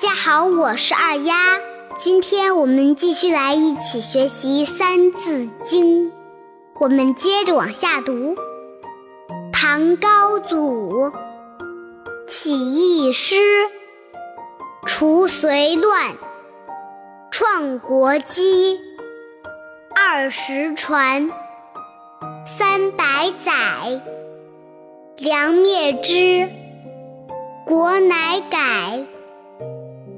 家好，我是二丫。今天我们继续来一起学习《三字经》，我们接着往下读。唐高祖起义师，除隋乱，创国基。二十传，三百载，梁灭之，国乃改。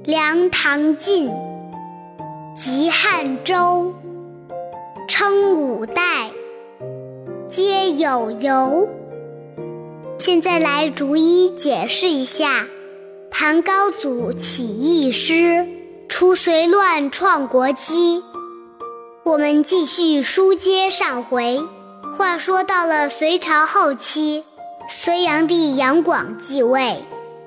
梁唐晋，及汉周，称五代，皆有由。现在来逐一解释一下：唐高祖起义师，除隋乱，创国基。我们继续书接上回。话说到了隋朝后期，隋炀帝杨广继位。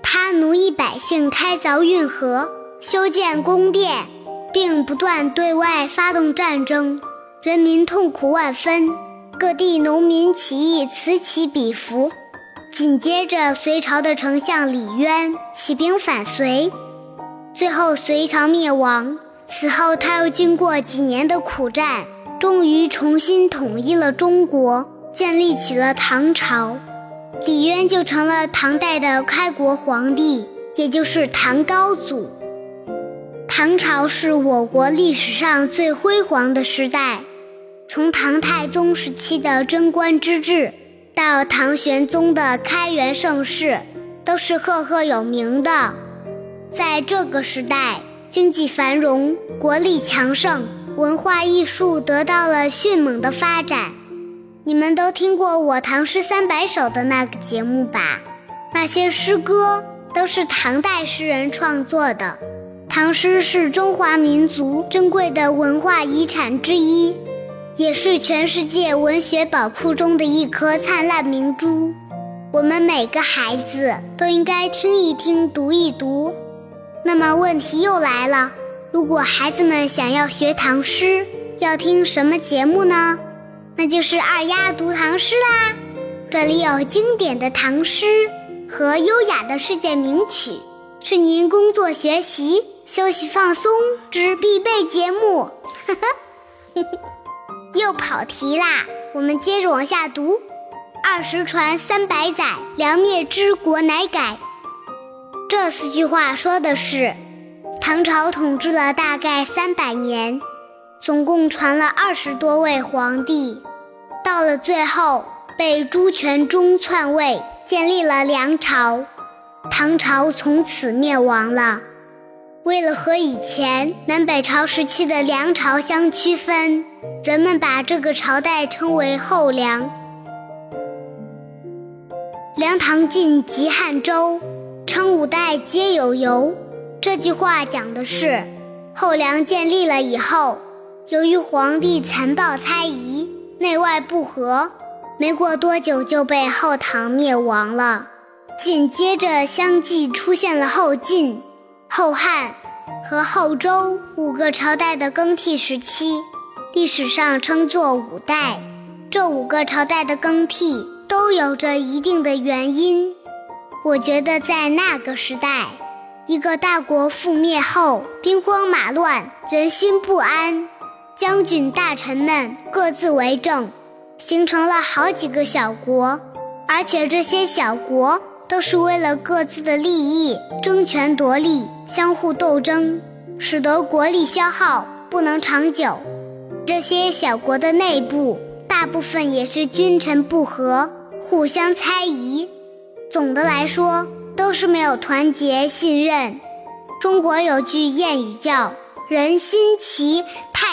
他奴役百姓，开凿运河，修建宫殿，并不断对外发动战争，人民痛苦万分，各地农民起义此起彼伏。紧接着，隋朝的丞相李渊起兵反隋，最后隋朝灭亡。此后，他又经过几年的苦战，终于重新统一了中国，建立起了唐朝。李渊就成了唐代的开国皇帝，也就是唐高祖。唐朝是我国历史上最辉煌的时代，从唐太宗时期的贞观之治，到唐玄宗的开元盛世，都是赫赫有名的。在这个时代，经济繁荣，国力强盛，文化艺术得到了迅猛的发展。你们都听过《我唐诗三百首》的那个节目吧？那些诗歌都是唐代诗人创作的。唐诗是中华民族珍贵的文化遗产之一，也是全世界文学宝库中的一颗灿烂明珠。我们每个孩子都应该听一听、读一读。那么问题又来了：如果孩子们想要学唐诗，要听什么节目呢？那就是二丫读唐诗啦，这里有经典的唐诗和优雅的世界名曲，是您工作、学习、休息、放松之必备节目。呵 呵又跑题啦，我们接着往下读。二十传三百载，梁灭之，国乃改。这四句话说的是，唐朝统治了大概三百年。总共传了二十多位皇帝，到了最后被朱全忠篡位，建立了梁朝，唐朝从此灭亡了。为了和以前南北朝时期的梁朝相区分，人们把这个朝代称为后梁。梁唐晋及汉周，称五代皆有由。这句话讲的是后梁建立了以后。由于皇帝残暴猜疑，内外不和，没过多久就被后唐灭亡了。紧接着相继出现了后晋、后汉和后周五个朝代的更替时期，历史上称作五代。这五个朝代的更替都有着一定的原因。我觉得在那个时代，一个大国覆灭后，兵荒马乱，人心不安。将军大臣们各自为政，形成了好几个小国，而且这些小国都是为了各自的利益争权夺利，相互斗争，使得国力消耗，不能长久。这些小国的内部大部分也是君臣不和，互相猜疑。总的来说，都是没有团结信任。中国有句谚语叫。人心齐，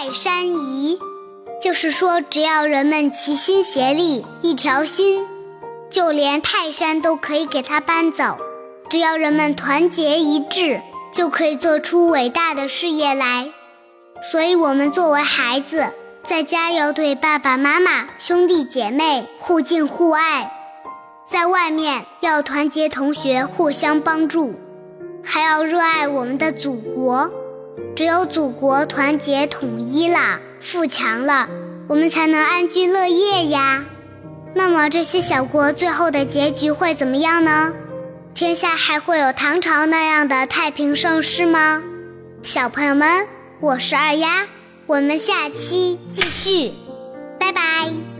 泰山移，就是说，只要人们齐心协力，一条心，就连泰山都可以给它搬走。只要人们团结一致，就可以做出伟大的事业来。所以，我们作为孩子，在家要对爸爸妈妈、兄弟姐妹互敬互爱；在外面要团结同学，互相帮助，还要热爱我们的祖国。只有祖国团结统一了、富强了，我们才能安居乐业呀。那么这些小国最后的结局会怎么样呢？天下还会有唐朝那样的太平盛世吗？小朋友们，我是二丫，我们下期继续，拜拜。